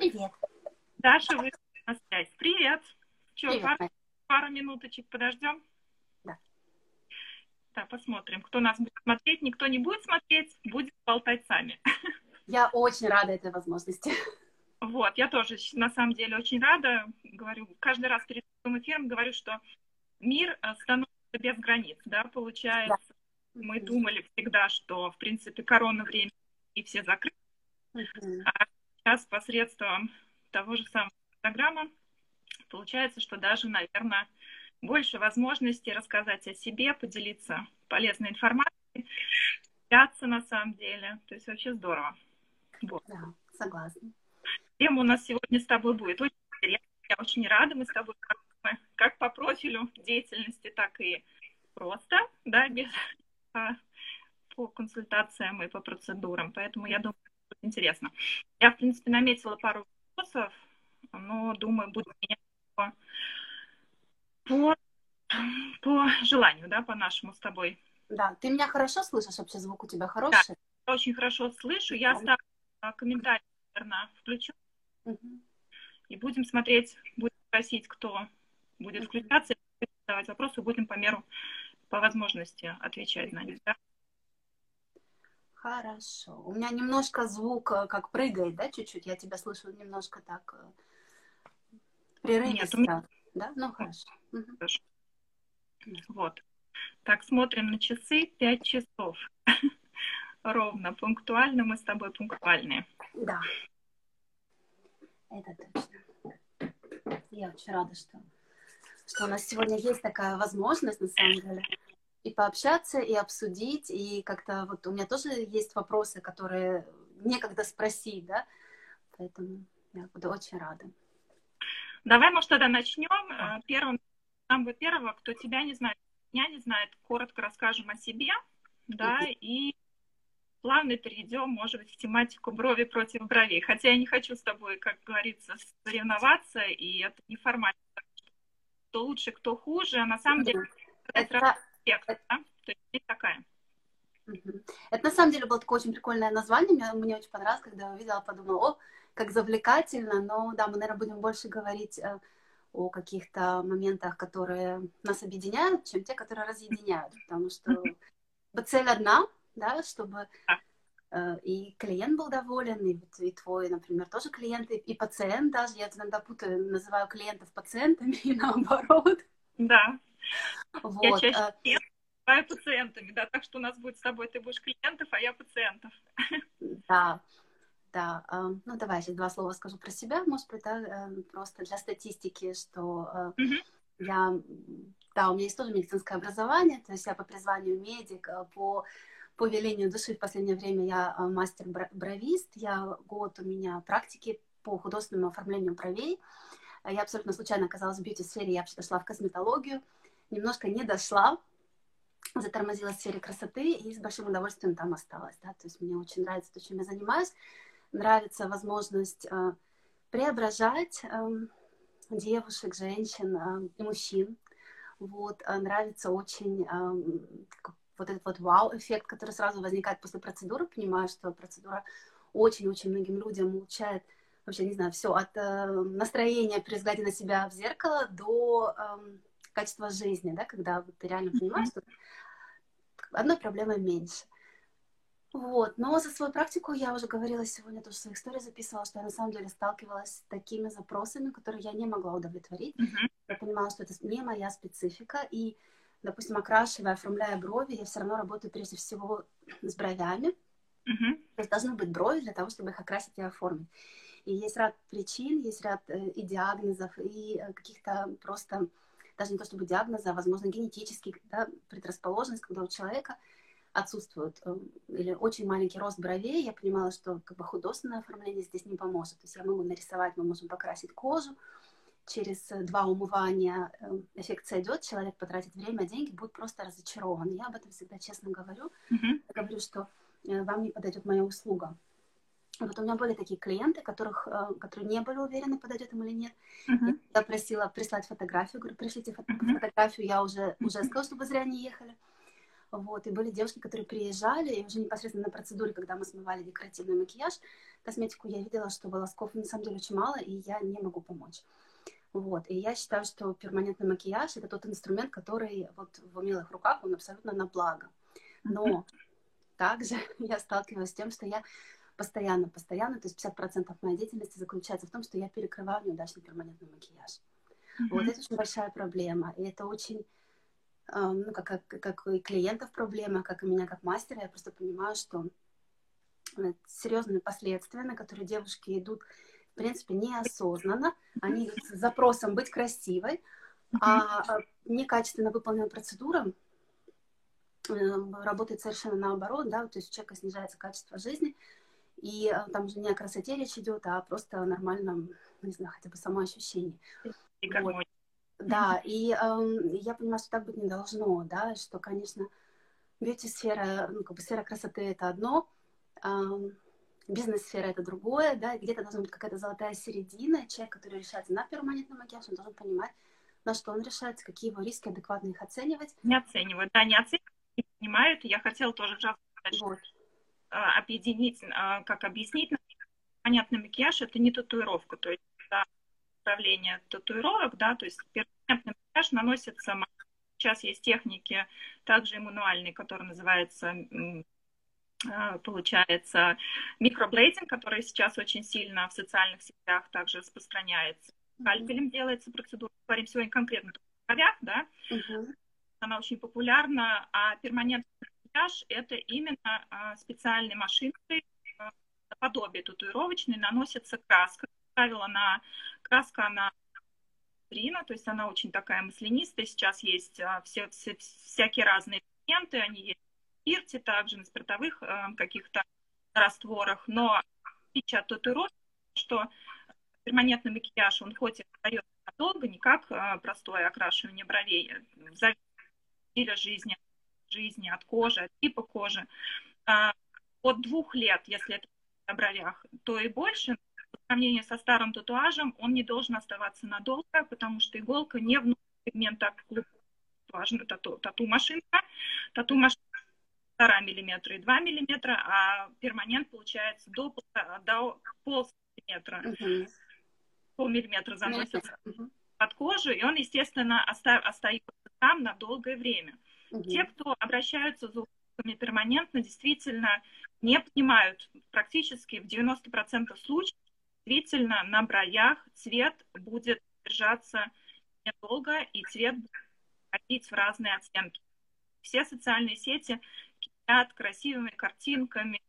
Привет. Даша, вы на связь. Привет. Че, Привет, пару, пару минуточек подождем? Да. Да, посмотрим, кто нас будет смотреть. Никто не будет смотреть, будет болтать сами. Я очень рада этой возможности. Вот, я тоже на самом деле очень рада. Говорю, каждый раз перед этим эфиром говорю, что мир э, становится без границ, да, получается. Мы думали всегда, что, в принципе, корона время и все закрыты. Мгм. А сейчас посредством того же самого Инстаграма получается, что даже, наверное, больше возможностей рассказать о себе, поделиться полезной информацией, общаться на самом деле. То есть вообще здорово. Вот. Да, согласна. Тема у нас сегодня с тобой будет очень интересная. Я очень рада. Мы с тобой как, по профилю деятельности, так и просто, да, без, а, по консультациям и по процедурам. Поэтому я думаю, интересно. Я, в принципе, наметила пару вопросов, но думаю, будет по, по, по желанию, да, по нашему с тобой. Да, ты меня хорошо слышишь? Вообще звук у тебя хороший? Я очень хорошо слышу. Я Да. оставлю а, комментарий, наверное, включу. Мгм. И будем смотреть, будем просить, кто будет Мгм. включаться, задавать вопросы, будем по меру, по возможности отвечать на них. да. Хорошо. У меня немножко звук э, как прыгает, да, чуть-чуть? Я тебя слышу немножко так э, прерывисто. Нет, у меня- Да? Ну, хорошо. Мгм. Вот. Так, смотрим на часы. Пять часов. Ровно, пунктуально. Мы с тобой пунктуальные. Да. Это точно. Я очень рада, что, что у нас сегодня есть такая возможность, на самом деле, и пообщаться, и обсудить, и как-то вот у меня тоже есть вопросы, которые некогда спросить, да, поэтому я буду очень рада. Давай, может, тогда начнем. Э, Первым, самого первого, кто тебя не знает, меня не знает, коротко расскажем о себе, да, и плавно перейдем, может быть, в тематику брови против бровей. Хотя я не хочу с тобой, как говорится, соревноваться, и это неформально. Кто лучше, кто хуже, а на самом деле это Это, спектр, да? То есть есть такая. это на самом деле было такое очень прикольное название, мне, мне очень понравилось, когда я увидела, подумала, о, как завлекательно, но да, мы, наверное, будем больше говорить э, о каких-то моментах, которые нас объединяют, чем те, которые разъединяют, потому что цель одна, да, чтобы э, и клиент был доволен, и, и твой, например, тоже клиент, и, и пациент даже, я иногда путаю, называю клиентов пациентами и наоборот, Да, я вот, чаще э, называю пациентами, да, так что у нас будет с тобой, ты будешь клиентов, а я пациентов. Да, да. э, Ну, давай сейчас два слова скажу про себя, может быть, да, э, просто для статистики, что Мгм. я, да, у меня есть тоже медицинское образование, то есть я по призванию медик, по, по велению души в последнее время я мастер-бровист, я год у меня практики по художественному оформлению бровей. Я абсолютно случайно оказалась в бьюти-сфере, я дошла в косметологию, немножко не дошла, затормозила в сфере красоты и с большим удовольствием там осталась. Да? То есть мне очень нравится то, чем я занимаюсь. Нравится возможность э, преображать эм, девушек, женщин э, и мужчин. Вот, э, нравится очень как- вот этот вот вау-эффект, который сразу возникает после процедуры. Понимаю, что процедура очень-очень многим людям улучшает вообще, не знаю, все от э, настроения при взгляде на себя в зеркало до эм, качества жизни, да, когда вот ты реально понимаешь, что одной проблемой меньше. Вот. Но за свою практику я уже говорила сегодня, тоже в своих историях записывала, что я на самом деле сталкивалась с такими запросами, которые я не могла удовлетворить. Мгм. Я понимала, что это не моя специфика, и, допустим, окрашивая, оформляя брови, я все равно работаю прежде всего с бровями. Мгм. То есть должны быть брови для того, чтобы их окрасить и оформить. И есть ряд причин, есть ряд э, и диагнозов, и э, каких-то просто, даже не то чтобы диагноза, а, возможно, генетических да, предрасположенность, когда у человека отсутствует э, или очень маленький рост бровей, я понимала, что как бы художественное оформление здесь не поможет. То есть я могу нарисовать, мы можем покрасить кожу, через э, два умывания э, эффект сойдет, человек потратит время, деньги, будет просто разочарован. Я об этом всегда честно говорю. Мгм. Я говорю, что вам не подойдет моя услуга. Вот у меня были такие клиенты, которых, э, которые не были уверены, подойдет им или нет. Мгм. Я просила прислать фотографию, говорю, пришлите фото- Мгм. фотографию, я уже, уже сказала, чтобы зря не ехали. Вот, и были девушки, которые приезжали, и уже непосредственно на процедуре, когда мы смывали декоративный макияж, косметику, я видела, что волосков на самом деле очень мало, и я не могу помочь. Вот. И я считаю, что перманентный макияж это тот инструмент, который вот в умелых руках, он абсолютно на благо. Но также я сталкиваюсь с тем, что я постоянно, постоянно, то есть 50% моей деятельности заключается в том, что я перекрываю неудачный перманентный макияж. Mm-hmm. Вот это очень большая проблема. И это очень, ну, как, как, как и клиентов проблема, как и меня как мастера, я просто понимаю, что э, серьезные последствия, на которые девушки идут, в принципе, неосознанно. Они идут с запросом быть красивой, а, а некачественно выполненная процедура э, работает совершенно наоборот, да, то есть у человека снижается качество жизни, и э, там же не о красоте речь идет, а просто о нормальном, не знаю, хотя бы самоощущении. Вот. Да, и э, я понимаю, что так быть не должно, да, что, конечно, бьюти-сфера, ну, как бы сфера красоты это одно, э, бизнес-сфера это другое, да, где-то должна быть какая-то золотая середина, человек, который решается на перманентный макияж, он должен понимать, на что он решается, какие его риски, адекватно их оценивать. Не оценивают, да, не оценивают, не понимают. Я хотела тоже сказать, вот. А, объединить, а, как объяснить, понятно, макияж это не татуировка, то есть да, управление татуировок, да, то есть перманентный макияж наносится, сейчас есть техники, также иммануальные, которые называются а, получается микроблейдинг, который сейчас очень сильно в социальных сетях также распространяется. Скальпелем делается процедура, говорим сегодня конкретно о бровях, да, uh-huh. она очень популярна, а перманентный макияж это именно а, специальной машинкой, а, подобие татуировочной, наносится краска. Правило, на краска, она рина, то есть она очень такая маслянистая. Сейчас есть а, все, все, всякие разные элементы, они есть в спирте, также на спиртовых каких-то растворах. Но отличие от татуировки, что перманентный макияж, он хоть и остается долго, не как простое окрашивание бровей, в зависимости от стиля жизни, жизни, от кожи, от типа кожи. А, от двух лет, если это на бровях, то и больше, по сравнению со старым татуажем, он не должен оставаться надолго, потому что иголка не внутри пигмента важно тату, тату-машинка. Тату-машинка полтора миллиметра и два миллиметра, а перманент получается до, до полсантиметра. Uh-huh. Полмиллиметра заносится uh-huh. под кожу, и он, естественно, оста- остается там на долгое время. Угу. Те, кто обращаются за услугами перманентно, действительно не понимают практически в 90% случаев, действительно на бровях цвет будет держаться недолго, и цвет будет ходить в разные оттенки. Все социальные сети кидают красивыми картинками,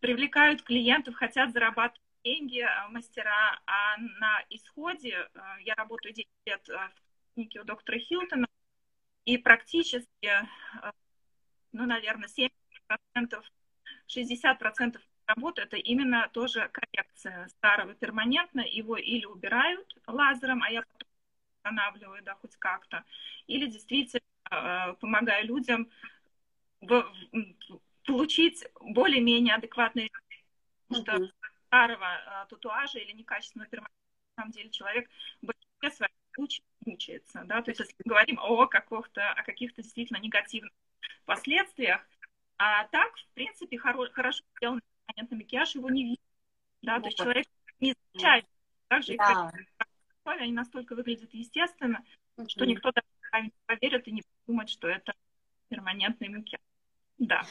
привлекают клиентов, хотят зарабатывать деньги а, мастера, а на исходе, а, я работаю 10 лет а, в клинике у доктора Хилтона, и практически, э, ну, наверное, 70%, 60% работы это именно тоже коррекция старого перманентно. Его или убирают лазером, а я потом восстанавливаю, да, хоть как-то, или действительно э, помогаю людям в, получить более-менее адекватный потому что старого э, татуажа или некачественного перманента, на самом деле человек в большинстве своих случаев мучается, да, то есть если мы говорим о каких-то, о каких-то действительно негативных последствиях, а так, в принципе, хоро- хорошо сделанный понятно, макияж его не видит, да, ну, то есть человек не замечает, так же, да. как они настолько выглядят естественно, mm-hmm. что никто даже не поверит и не подумает, что это перманентный макияж. Да.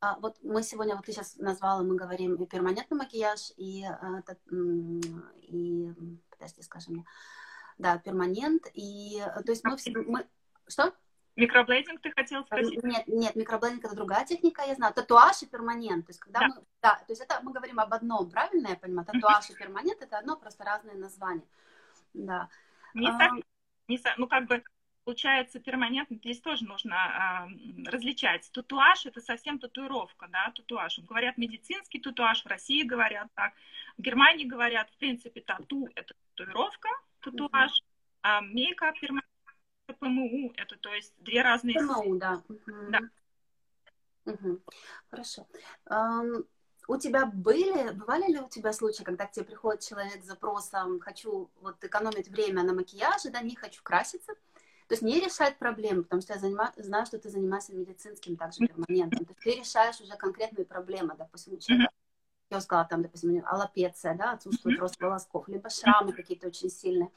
А, вот мы сегодня, вот ты сейчас назвала, мы говорим и перманентный макияж, и, и подожди, скажи мне, да, перманент. И, э, то есть мы, мы... Что? Микроблейдинг ты хотел спросить? Нет, нет, микроблейдинг это другая техника, я знаю. Татуаж и перманент. То есть, когда да. мы, да, то есть это мы говорим об одном, правильно я понимаю? Татуаж и перманент это одно, просто разные названия. Да. Не а... так, не, ну как бы получается перманентно, здесь тоже нужно а, различать. Татуаж это совсем татуировка, да, татуаж. Говорят медицинский татуаж, в России говорят так, в Германии говорят, в принципе, тату это татуировка, татуаж, угу. а мейкап, перманент, ПМУ, это то есть две разные... ПМУ, да. Да. Угу. Хорошо. Um, у тебя были, бывали ли у тебя случаи, когда к тебе приходит человек с запросом «хочу вот экономить время на макияже, да, не хочу краситься», то есть не решать проблемы, потому что я занима... знаю, что ты занимаешься медицинским также перманентом. То есть ты решаешь уже конкретные проблемы, допустим, у человека я сказала, там, допустим, аллопеция, да, отсутствует рост волосков, либо шрамы какие-то очень сильные,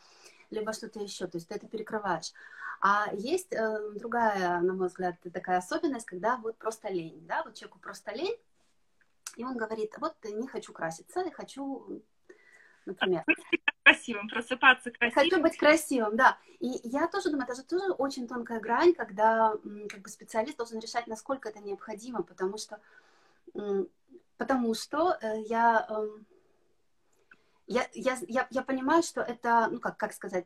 либо что-то еще, то есть ты это перекрываешь. А есть э, другая, на мой взгляд, такая особенность, когда вот просто лень, да, вот человеку просто лень, и он говорит, вот не хочу краситься, я хочу, например... Красивым, просыпаться красивым. Хочу быть красивым, да. И я тоже думаю, это же тоже очень тонкая грань, когда как бы специалист должен решать, насколько это необходимо, потому что, потому что э, я, эм, я, я, я, я понимаю, что это, ну как, как сказать,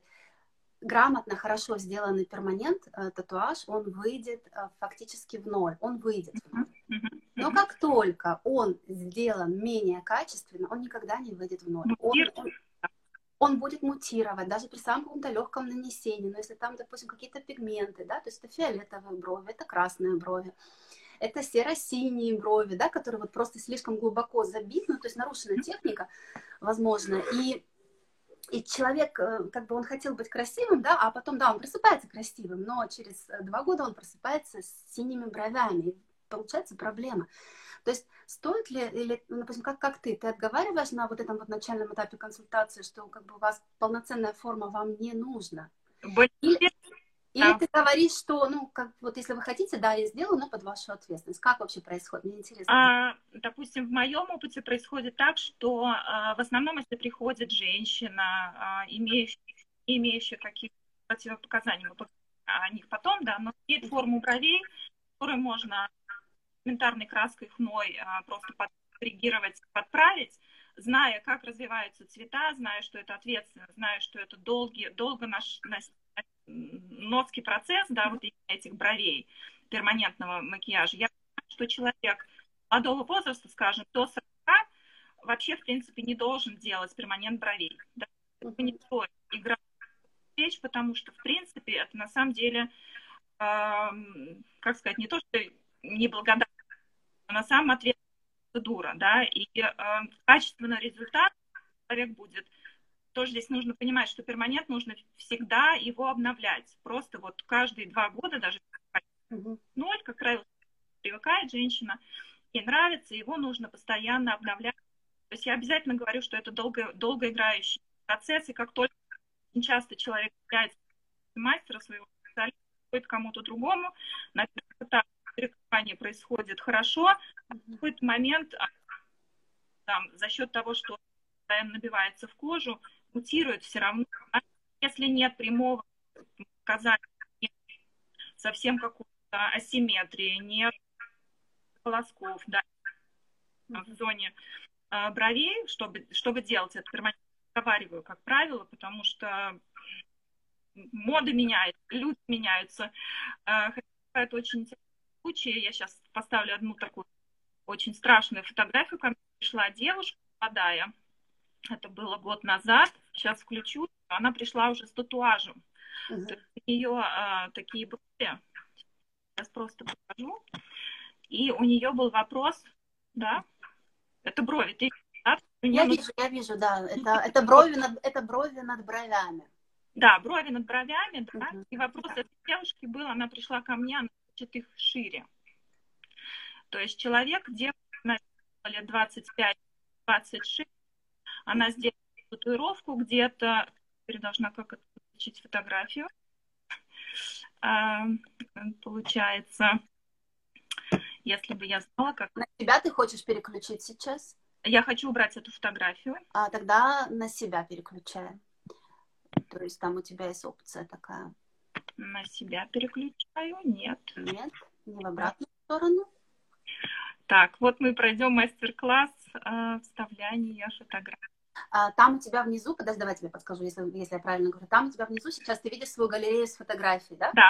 грамотно, хорошо сделанный перманент, э, татуаж, он выйдет э, фактически в ноль, он выйдет. Но как только он сделан менее качественно, он никогда не выйдет в ноль. Он, он, он будет мутировать, даже при самом каком-то легком нанесении. Но если там, допустим, какие-то пигменты, да, то есть это фиолетовые брови, это красные брови, это серо-синие брови, да, которые вот просто слишком глубоко забиты, ну, то есть нарушена техника, возможно, и и человек, э, как бы он хотел быть красивым, да, а потом, да, он просыпается красивым, но через э, два года он просыпается с синими бровями. И получается проблема. То есть стоит ли, или, ну, допустим, как, как ты, ты отговариваешь на вот этом вот начальном этапе консультации, что как бы у вас полноценная форма вам не нужна? Или, или ты говоришь, что, ну, как вот если вы хотите, да, я сделаю, но под вашу ответственность. Как вообще происходит? Мне интересно. А, допустим, в моем опыте происходит так, что а, в основном, если приходит женщина, а, имеющая, имеющая какие-то противопоказания, мы о них потом, да, но имеет форму бровей, которую можно элементарной краской хной а, просто подкоррегировать, подправить, зная, как развиваются цвета, зная, что это ответственно, зная, что это долгий, долго наш, носки процесс, да, вот этих бровей, перманентного макияжа, я понимаю, что человек молодого возраста, скажем, до 40, вообще, в принципе, не должен делать перманент бровей. Да? Не стоит играть речь, потому что, в принципе, это на самом деле, э, как сказать, не то, что неблагодарно, а на самом ответ процедура, да, и э, качественный результат человек будет тоже здесь нужно понимать, что перманент нужно всегда его обновлять. Просто вот каждые два года, даже ноль, как правило, привыкает женщина, и нравится, его нужно постоянно обновлять. То есть я обязательно говорю, что это долго, долгоиграющий процесс, и как только очень часто человек является мастера своего специалиста, кому-то другому, на этапе перекрывание происходит хорошо, а в какой-то момент а, там, за счет того, что набивается в кожу, мутирует все равно. Если нет прямого показания, совсем какой-то асимметрии, нет волосков, да, в зоне э, бровей, чтобы, чтобы делать это перманентно, разговариваю, как правило, потому что моды меняются, люди меняются. Это очень интересный случай. Я сейчас поставлю одну такую очень страшную фотографию. Ко мне пришла девушка молодая, это было год назад, сейчас включу, она пришла уже с татуажем. Uh-huh. То есть у нее а, такие брови, сейчас просто покажу. И у нее был вопрос, да, это брови, ты да? Я нужно... вижу, я вижу, да, это, это, брови над, это брови над бровями. Да, брови над бровями, да, uh-huh. и вопрос да. этой девушки был, она пришла ко мне, она хочет их шире. То есть человек, девушка, лет 25-26, она сделала татуировку где-то. Теперь должна как это включить фотографию. А, получается, если бы я знала, как... На себя ты хочешь переключить сейчас? Я хочу убрать эту фотографию. А тогда на себя переключаем. То есть там у тебя есть опция такая. На себя переключаю? Нет. Нет, не в обратную сторону. Так, вот мы пройдем мастер-класс э, вставляния фотографий. А, там у тебя внизу, подожди, давай тебе подскажу, если, если я правильно говорю, там у тебя внизу сейчас ты видишь свою галерею с фотографией, да? Да.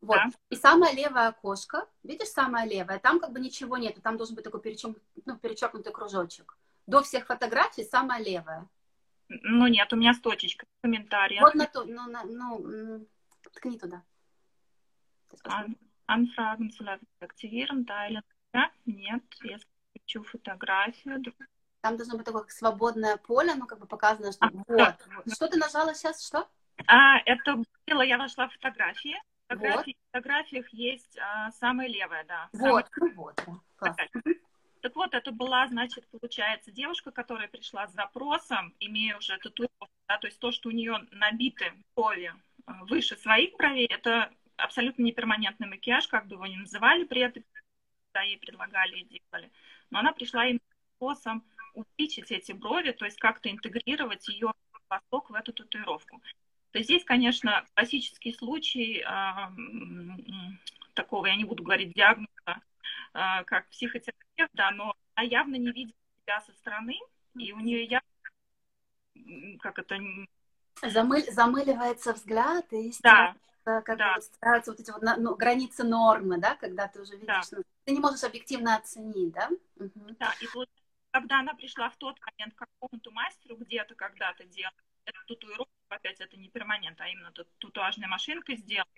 Вот. Да. И самое левое окошко, видишь, самое левое, там как бы ничего нету, там должен быть такой перечеркнутый, ну, перечеркнутый кружочек. До всех фотографий самое левое. Ну нет, у меня с точечкой комментария. Вот на то, ну, на, ну, ткни туда. Anfragen zu aktivieren, teilen. Да? Нет, я включу фотографию. Там должно быть такое свободное поле, ну, как бы показано, что а, вот, да. вот. Что ты нажала сейчас, что? А, это было, я нашла фотографии. Фотографии, вот. В фотографиях есть а, самая левая, да. Вот, самая... ну вот, да. Так вот, это была, значит, получается, девушка, которая пришла с запросом, имея уже татуировку, да, то есть то, что у нее набиты брови э, выше своих бровей, это абсолютно не перманентный макияж, как бы его ни называли при этом, да, ей предлагали и делали. Но она пришла им с запросом увеличить эти брови, то есть как-то интегрировать ее восток в эту татуировку. То есть здесь, конечно, классический случай э, такого, я не буду говорить диагноза, э, как психотерапевт, да, но она явно не видит себя со стороны, и у нее явно, как это... Замыль, замыливается взгляд, и да, как да. стараются вот эти вот ну, границы нормы, да, когда ты уже видишь, да. ну, ты не можешь объективно оценить, да? Угу. Да, и вот когда она пришла в тот момент к какому-то мастеру где-то когда-то эту татуировку, опять это не перманент, а именно татуажная машинка сделала,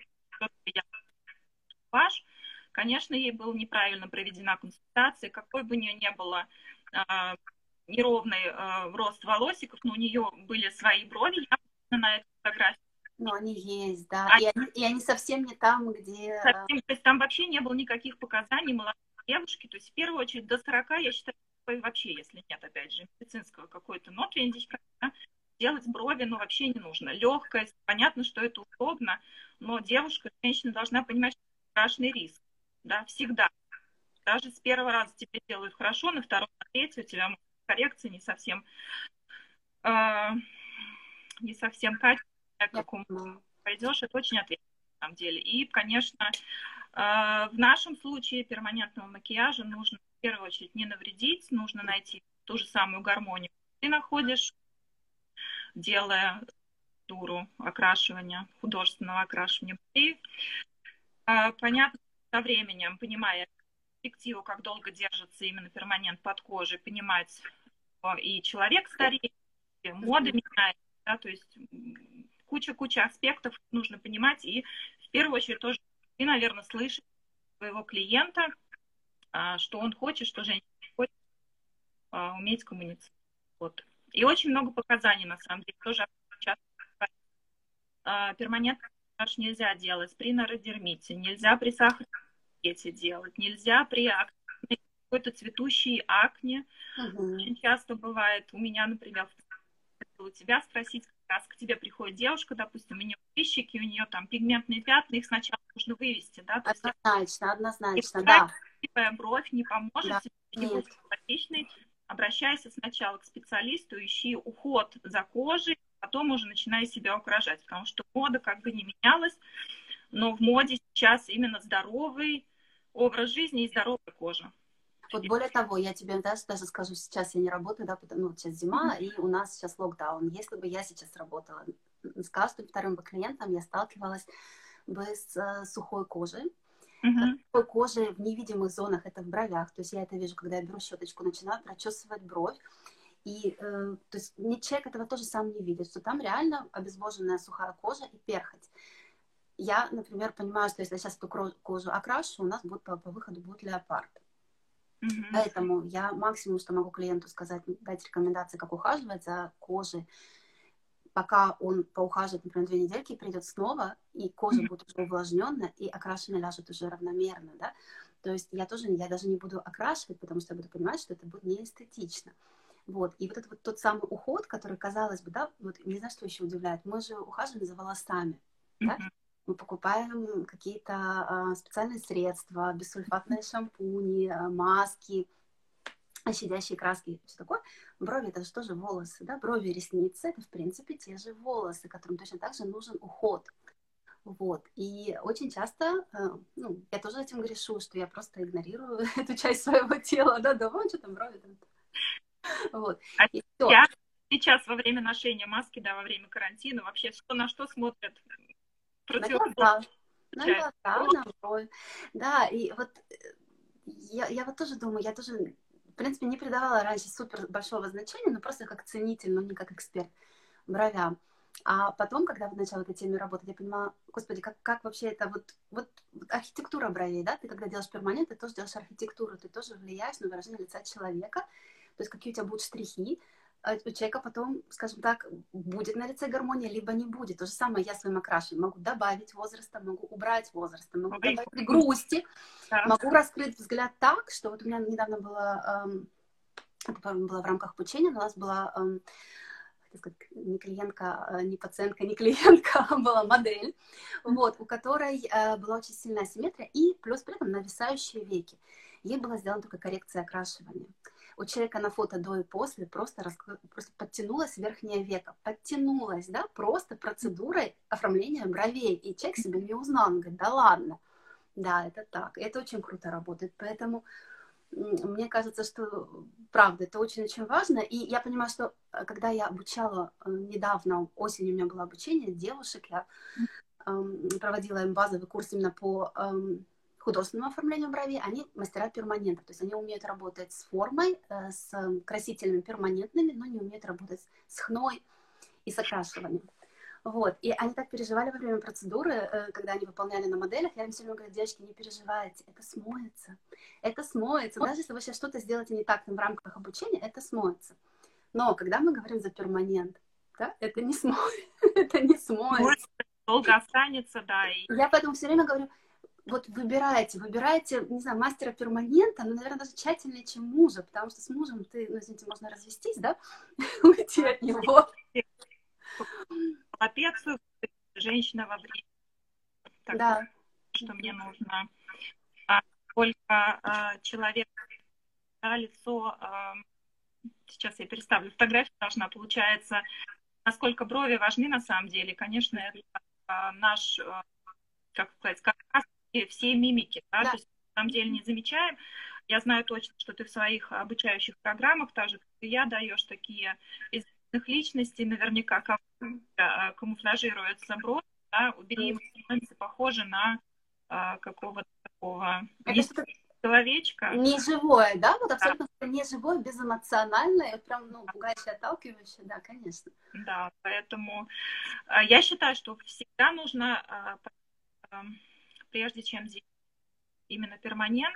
татуаж, конечно, ей была неправильно проведена консультация, какой бы у нее не было э, неровный э, рост волосиков, но у нее были свои брови на этой фотографии. Ну, они есть, да. Они... И, они, и они совсем не там, где... Совсем, то есть там вообще не было никаких показаний молодой девушки. То есть в первую очередь до 40, я считаю, вообще, если нет, опять же, медицинского какой-то ноты индикатора, делать брови, ну, вообще не нужно. Легкость, понятно, что это удобно, но девушка, женщина должна понимать, что это страшный риск, да, всегда. Даже с первого раза тебе делают хорошо, на втором, на третий у тебя коррекция не совсем, э, не совсем качественная, как у пойдешь, это очень ответственно на самом деле. И, конечно, э, в нашем случае перманентного макияжа нужно в первую очередь не навредить, нужно найти ту же самую гармонию. Ты находишь, делая туру окрашивания, художественного окрашивания. И э, понятно, со временем, понимая перспективу, как долго держится именно перманент под кожей, понимать, и человек стареет, и мода меняется, да, то есть куча-куча аспектов нужно понимать, и в первую очередь тоже ты, наверное, слышишь своего клиента, а, что он хочет, что женщина хочет а, уметь коммуницировать. Вот. И очень много показаний, на самом деле, тоже часто а, перманентный массаж нельзя делать при нородермите, нельзя при сахарном диабете делать, нельзя при какой-то цветущей акне. Угу. Очень часто бывает, у меня, например, у тебя спросить, как раз к тебе приходит девушка, допустим, у нее прыщики, у нее там пигментные пятна, их сначала нужно вывести, да? То однозначно, есть, однозначно, да красивая бровь не поможет, да. не будет симпатичной. Обращайся сначала к специалисту, ищи уход за кожей, потом уже начинай себя украшать, потому что мода как бы не менялась, но в моде сейчас именно здоровый образ жизни и здоровая кожа. Вот более того, я тебе даже, даже скажу, сейчас я не работаю, да, потому ну, сейчас зима, mm-hmm. и у нас сейчас локдаун. Если бы я сейчас работала с каждым вторым бы клиентом, я сталкивалась бы с э, сухой кожей, Uh-huh. кожи в невидимых зонах, это в бровях. То есть я это вижу, когда я беру щеточку, начинаю прочесывать бровь. И э, то есть не человек этого тоже сам не видит, что там реально обезвоженная сухая кожа и перхоть. Я, например, понимаю, что если я сейчас эту кожу окрашу, у нас будет по, по выходу будет леопард. Mm-hmm. Поэтому я максимум, что могу клиенту сказать, дать рекомендации, как ухаживать за кожей, пока он поухаживает, например, две недельки, придет снова, и кожа будет уже увлажненная, и окрашенная ляжет уже равномерно, да. То есть я тоже, я даже не буду окрашивать, потому что я буду понимать, что это будет неэстетично. Вот. И вот этот вот тот самый уход, который, казалось бы, да, вот не знаю, что еще удивляет, мы же ухаживаем за волосами, да? Мы покупаем какие-то а, специальные средства, бессульфатные шампуни, а, маски, щадящие краски, все такое. Брови это же тоже волосы, да, брови и ресницы это в принципе те же волосы, которым точно так же нужен уход. Вот. И очень часто, э, ну, я тоже этим грешу, что я просто игнорирую эту часть своего тела, да, да, вон что там брови там. Вот. А и я сейчас во время ношения маски, да, во время карантина, вообще что на что смотрят? Да, да, да, да, и вот э, я, я вот тоже думаю, я тоже принципе, не придавала раньше супер большого значения, но просто как ценитель, но не как эксперт бровям. А потом, когда вот начала этой теме работать, я понимала, господи, как, как вообще это вот, вот, вот архитектура бровей, да? Ты когда делаешь перманент, ты тоже делаешь архитектуру, ты тоже влияешь на выражение лица человека, то есть какие у тебя будут штрихи, у человека потом, скажем так, будет на лице гармония, либо не будет. То же самое я своим окрашиванием могу добавить возраста, могу убрать возраста, могу добавить грусти, да. могу раскрыть взгляд так, что вот у меня недавно было, эм, это было в рамках обучения, у нас была эм, сказать, не клиентка, э, не пациентка, не клиентка, а была модель, вот, у которой э, была очень сильная симметрия и плюс при этом нависающие веки. Ей была сделана только коррекция окрашивания. У человека на фото до и после просто, раскры... просто подтянулась верхняя века, подтянулась, да, просто процедурой оформления бровей. И человек себя не узнал, он говорит, да ладно, да, это так. И это очень круто работает, поэтому мне кажется, что правда, это очень-очень важно. И я понимаю, что э, когда я обучала э, недавно, осенью у меня было обучение девушек, я эм, проводила им базовый курс именно по художественному оформлению бровей, они мастера перманентов, то есть они умеют работать с формой, э, с красителями перманентными, но не умеют работать с хной и с окрашиванием. Вот. И они так переживали во время процедуры, э, когда они выполняли на моделях. Я им все время говорю, девочки, не переживайте, это смоется. Это смоется. Даже если вы сейчас что-то сделаете не так в рамках обучения, это смоется. Но когда мы говорим за перманент, да, это не смоется. это не смоется. Долго останется, да. И... Я поэтому все время говорю, вот выбирайте, выбирайте, не знаю, мастера перманента, ну, наверное, даже тщательнее, чем мужа, потому что с мужем ты, ну, извините, можно развестись, да, уйти от него лапецию, женщина во время. Так, да. Что мне нужно. А сколько а, человек, да, лицо, а, сейчас я переставлю фотографию, должна, получается, насколько брови важны на самом деле. Конечно, это а, наш, а, как сказать, как все мимики, да, да. то есть на самом деле не замечаем. Я знаю точно, что ты в своих обучающих программах, так же, как и я, даешь такие известных личностей, наверняка а, камуфляжируется бровь, да, у беременных становится похоже на а, какого-то такого человечка. Не живое, да? Вот абсолютно да. не живое, безэмоциональное, прям, ну, пугающее, отталкивающее, да, конечно. Да, поэтому а, я считаю, что всегда нужно, а, прежде чем именно перманент,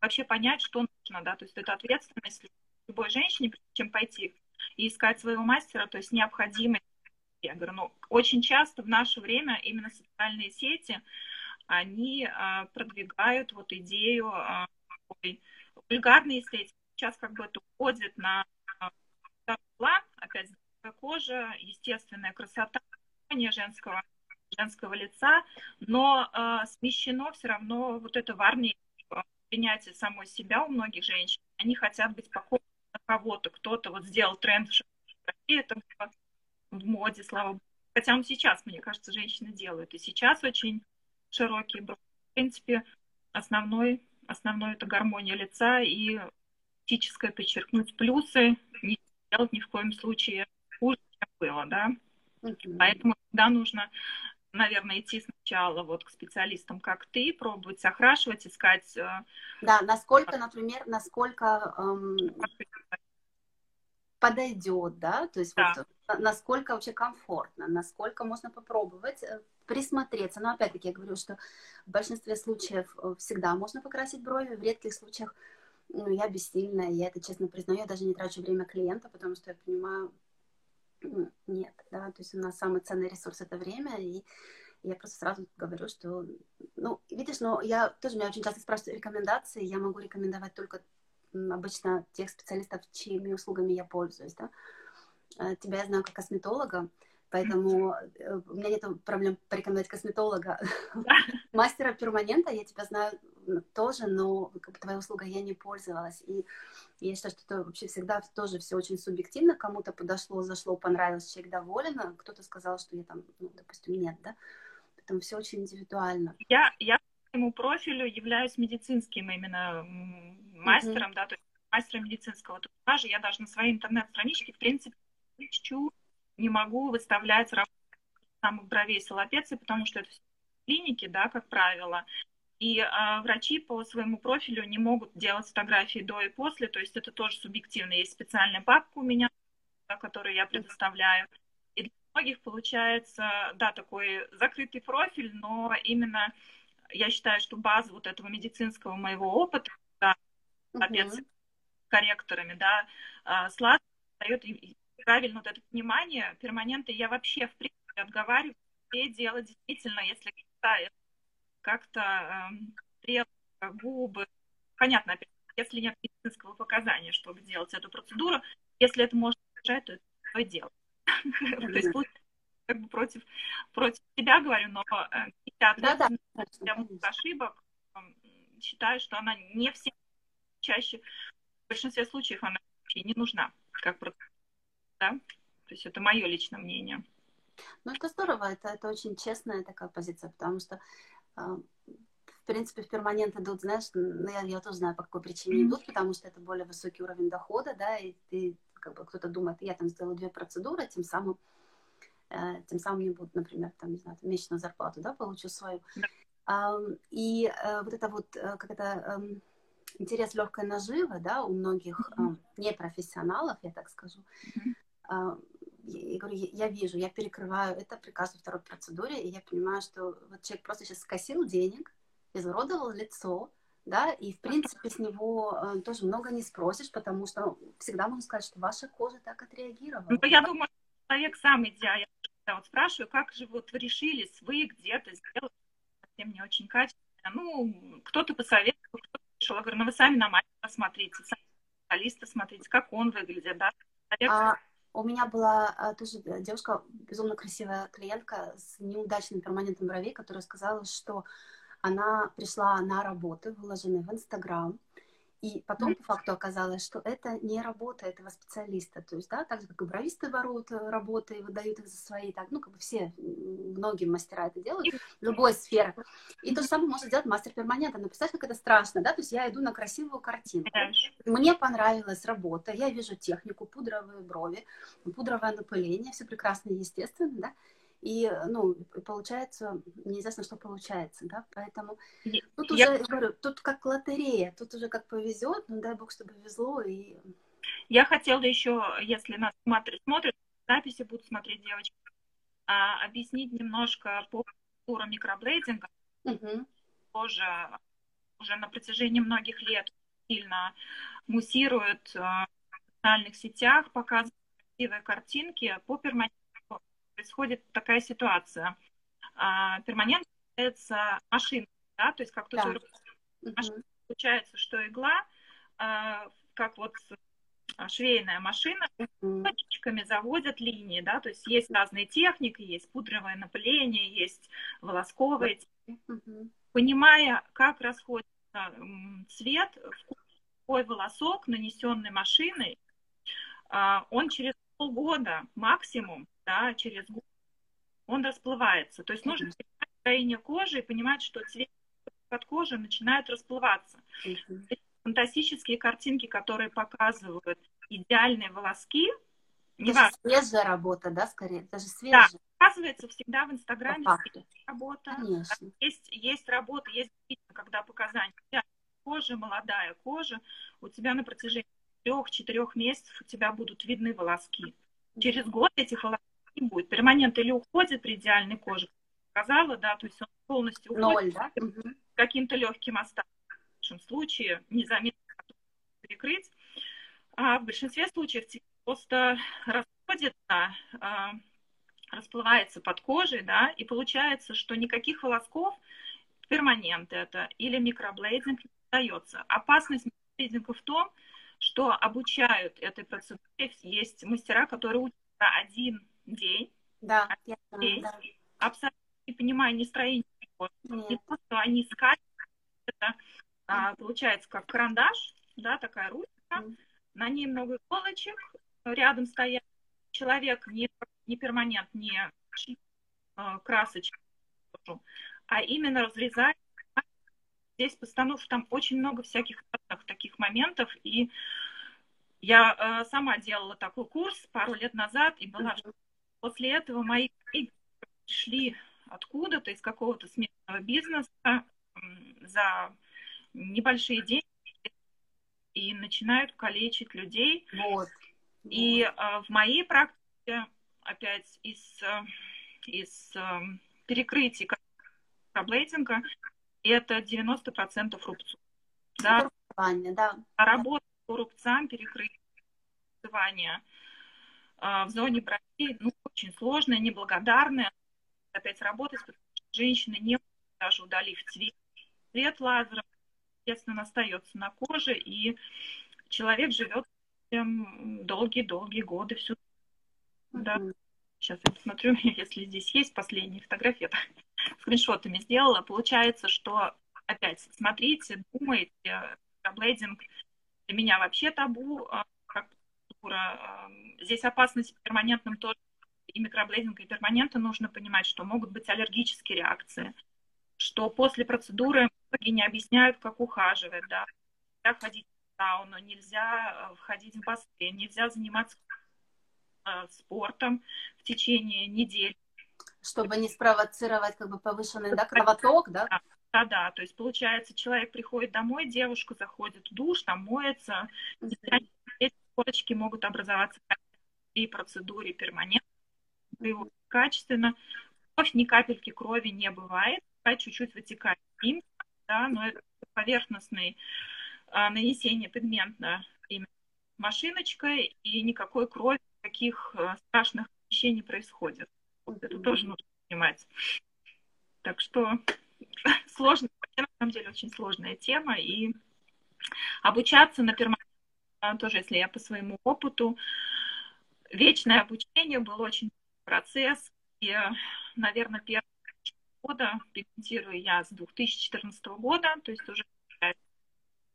вообще понять, что нужно, да, то есть это ответственность любой женщине, чем пойти и искать своего мастера, то есть необходимость. Я говорю, ну, очень часто в наше время именно социальные сети, они а, продвигают вот идею а, вульгарной эстетики. Сейчас как бы это уходит на а, план, опять кожа, естественная красота женского женского лица, но э, смещено все равно вот это варнее принятие самой себя у многих женщин. Они хотят быть похожи кого-то, кто-то вот сделал тренд в России, это в моде, слава богу. Хотя он сейчас, мне кажется, женщины делают. И сейчас очень широкие брови. В принципе, основной, основной это гармония лица и физическое подчеркнуть плюсы, не делать ни в коем случае хуже, чем было, да. Поэтому всегда нужно наверное, идти сначала вот к специалистам, как ты, пробовать окрашивать, искать. Э, да, насколько, например, насколько эм, подойдет, да, то есть да. Вот, насколько вообще комфортно, насколько можно попробовать э, присмотреться. Но опять-таки я говорю, что в большинстве случаев э, всегда можно покрасить брови, в редких случаях ну, я бессильная, я это честно признаю, я даже не трачу время клиента, потому что я понимаю, нет, да, то есть у нас самый ценный ресурс это время, и я просто сразу говорю, что, ну, видишь, но я тоже меня очень часто спрашивают рекомендации, я могу рекомендовать только обычно тех специалистов, чьими услугами я пользуюсь, да. Э, тебя я знаю как косметолога, поэтому э, у меня нет проблем порекомендовать косметолога. Мастера перманента я тебя знаю тоже, но как бы, твоей услугой я не пользовалась. И я считаю, что это вообще всегда тоже все очень субъективно. Кому-то подошло, зашло, понравилось, человек доволен, а кто-то сказал, что я там, ну, допустим, нет, да. Поэтому все очень индивидуально. Я, я по моему профилю являюсь медицинским именно мастером, mm-hmm. да, то есть мастером медицинского типажа. Я даже на своей интернет-страничке, в принципе, не могу выставлять самых бровей с аллопецией, потому что это все клиники, да, как правило. И а, врачи по своему профилю не могут делать фотографии до и после, то есть это тоже субъективно. Есть специальная папка у меня, которую я предоставляю. И для многих получается, да, такой закрытый профиль, но именно я считаю, что база вот этого медицинского моего опыта, да, опять uh-huh. корректорами, да, а, сладкие дает правильно вот это понимание, перманенты я вообще, в принципе, отговариваю все делать действительно, если как-то эм, стрелка, губы. Понятно, опять, если нет медицинского показания, чтобы делать эту процедуру, если это может решать, то это твое дело. То есть как бы против, против себя говорю, но я да, ошибок считаю, что она не все чаще, в большинстве случаев она вообще не нужна, как процедура. Да? То есть это мое личное мнение. Ну, это здорово, это, это очень честная такая позиция, потому что, э, в принципе, в перманент идут, знаешь, ну, я, я тоже знаю, по какой причине идут, потому что это более высокий уровень дохода, да, и ты, как бы, кто-то думает, я там сделаю две процедуры, тем самым, э, тем самым мне будут, например, там, не знаю, там, месячную зарплату, да, получу свою. Да. Э, и э, вот это вот, э, как это, э, интерес легкой наживы, да, у многих э, непрофессионалов, я так скажу, а, я говорю, я вижу, я перекрываю это при каждой второй процедуре, и я понимаю, что вот человек просто сейчас скосил денег, изуродовал лицо, да, и в принципе с него э, тоже много не спросишь, потому что всегда можно сказать, что ваша кожа так отреагировала. Ну, я думаю, человек сам идя, я вот спрашиваю, как же вот вы решились, вы где-то сделали, совсем не очень качественно, ну, кто-то посоветовал, кто-то пришел, я говорю, ну вы сами на мать посмотрите, сами специалиста смотрите, как он выглядит, да, человек... а у меня была а, тоже девушка, безумно красивая клиентка с неудачным перманентом бровей, которая сказала, что она пришла на работу, выложенные в Инстаграм, и потом по факту оказалось, что это не работа этого специалиста. То есть, да, так же, как и бровисты воруют э, работы и выдают их за свои, так, ну, как бы все, многие мастера это делают, любой сфере. И то же самое может сделать мастер перманента. Но представь, как это страшно, да, то есть я иду на красивую картинку. Мне понравилась работа, я вижу технику, пудровые брови, пудровое напыление, все прекрасно и естественно, да, и, ну, получается, неизвестно, что получается, да, поэтому тут я... уже, я говорю, тут как лотерея, тут уже как повезет, ну, дай бог, чтобы везло, и... Я хотела еще, если нас смотрят, записи будут смотреть девочки, а, объяснить немножко по культуре микроблейдинга. Угу. Тоже уже на протяжении многих лет сильно муссируют а, в социальных сетях, показывают красивые картинки по перманентному происходит такая ситуация. А, перманент является машиной, да, то есть как да. машина, получается, что игла, а, как вот швейная машина, точечками заводят линии, да, то есть есть разные техники, есть пудровое напыление, есть волосковое. Понимая, как расходится цвет, какой волосок, нанесенный машиной, а, он через полгода максимум да, через год, он расплывается. То есть нужно понимать строение кожи и понимать, что цвет под кожей начинает расплываться. Фантастические картинки, которые показывают идеальные волоски. Это же свежая работа, да, скорее? Это же свежая. Да, показывается всегда в Инстаграме работа. Конечно. Есть, есть работа, есть когда показания. Кожа, молодая кожа, у тебя на протяжении трех-четырех месяцев у тебя будут видны волоски. Через год этих волосков не будет. Перманент или уходит при идеальной коже, сказала, да, то есть он полностью уходит Ноль, да? угу. каким-то легким остатком. В нашем случае незаметно перекрыть. А в большинстве случаев просто расходится, а, расплывается под кожей, да, и получается, что никаких волосков перманент это или микроблейдинг не остается. Опасность микроблейдинга в том, что обучают этой процедуре, есть мастера, которые учатся один день. Да, я день, да. Абсолютно не понимая ни строения, не то, что они скачут. Это а, получается как карандаш, да, такая ручка. Mm. На ней много иголочек. Рядом стоят человек не, не перманент, не а, а именно разрезает. Здесь постановка, там очень много всяких таких моментов. И я э, сама делала такой курс пару лет назад и была mm-hmm. После этого мои коллеги пришли откуда-то, из какого-то смежного бизнеса за небольшие деньги и начинают калечить людей. Вот. И вот. А, в моей практике, опять из, а, из а, перекрытий проблейдинга, это 90% рубцов. Да? Да. Работа по рубцам, перекрытие, в зоне бровей ну, очень сложная, неблагодарная. Опять работать, потому что женщины не даже удалив цвет, цвет лазера, естественно, остается на коже, и человек живет долгие-долгие годы всю. Mm-hmm. Да. Сейчас я посмотрю, если здесь есть последние фотографии, я скриншотами сделала. Получается, что опять смотрите, думайте, микроблейдинг для меня вообще табу, а, как процедура. Здесь опасность перманентным тоже и микроблейдинг, и перманента нужно понимать, что могут быть аллергические реакции, что после процедуры многие не объясняют, как ухаживать, да, нельзя ходить в сауну, нельзя э, входить в бассейн, нельзя заниматься э, спортом в течение недели. Чтобы не спровоцировать как бы повышенный да, кровоток, да? Да, да, то есть получается, человек приходит домой, девушка заходит в душ, там моется, эти корочки могут образоваться при процедуре перманентно, качественно. Кровь, ни капельки крови не бывает, чуть-чуть вытекает им, да, но это поверхностный а, нанесение пигмента именно машиночкой, и никакой крови, никаких а, страшных вещей не происходит. Вот это тоже нужно понимать. Так что сложно, на самом деле очень сложная тема, и обучаться на перманентном, тоже если я по своему опыту, вечное обучение был очень процесс, и, наверное, первые года, пигментирую я с 2014 года, то есть уже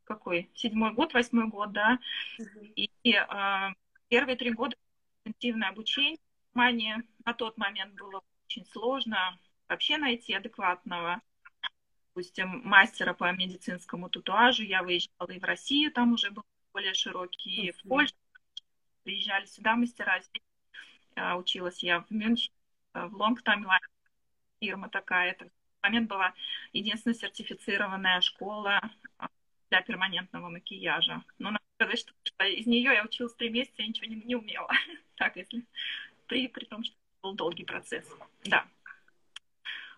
какой, седьмой год, восьмой год, да, и, и э, первые три года интенсивное обучение в Германии. На тот момент было очень сложно вообще найти адекватного, допустим, мастера по медицинскому татуажу. Я выезжала и в Россию, там уже был более широкий, и в Польшу. Приезжали сюда мастера. Здесь, э, училась я в Мюнхене, э, в Лонгтаймлайне, фирма такая. Это в момент была единственная сертифицированная школа а, для перманентного макияжа. Но надо сказать, что, из нее я училась три месяца, я ничего не, не умела. так, если при, при том, что был долгий процесс. Да.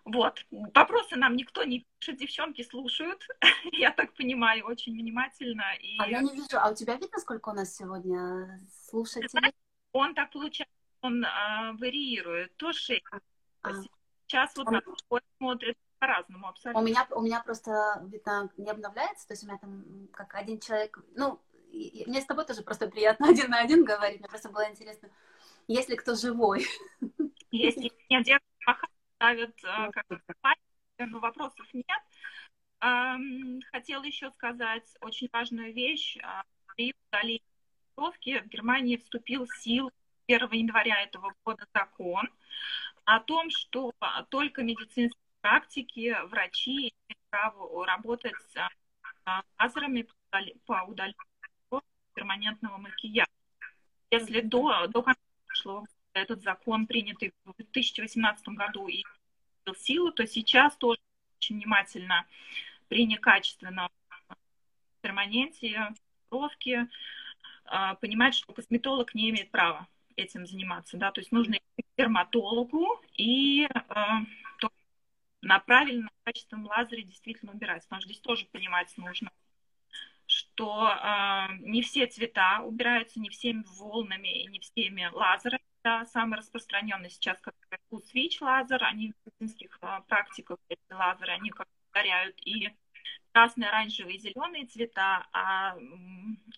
Вот. Вопросы нам никто не пишет, девчонки слушают, я так понимаю, очень внимательно. И... А я не вижу, а у тебя видно, сколько у нас сегодня слушателей? Он так получается, он а, варьирует. То 6, а. Сейчас вот на смотрит по-разному абсолютно. У меня, у меня просто, видно, не обновляется, то есть у меня там как один человек, ну, и, мне с тобой тоже просто приятно один на один говорить, мне просто было интересно, есть ли кто живой. Если нет, девушка ставят э, как но вопросов нет. Хотела еще сказать очень важную вещь. А, при удалении в Германии вступил в силу 1 января этого года закон, о том, что только медицинские практики, врачи имеют право работать с лазерами по удалению перманентного макияжа. Если до, до конца прошлого этот закон, принятый в 2018 году, и в силу, то сейчас тоже очень внимательно при некачественном перманенте, бровки, а, понимать, что косметолог не имеет права этим заниматься, да, то есть нужно идти к дерматологу и э, на правильном качественном лазере действительно убирать, потому что здесь тоже понимать нужно, что э, не все цвета убираются не всеми волнами и не всеми лазерами, да, самый распространенный сейчас как Switch лазер, они в медицинских э, практиках эти лазеры, они как ударяют и красные, оранжевые, зеленые цвета, а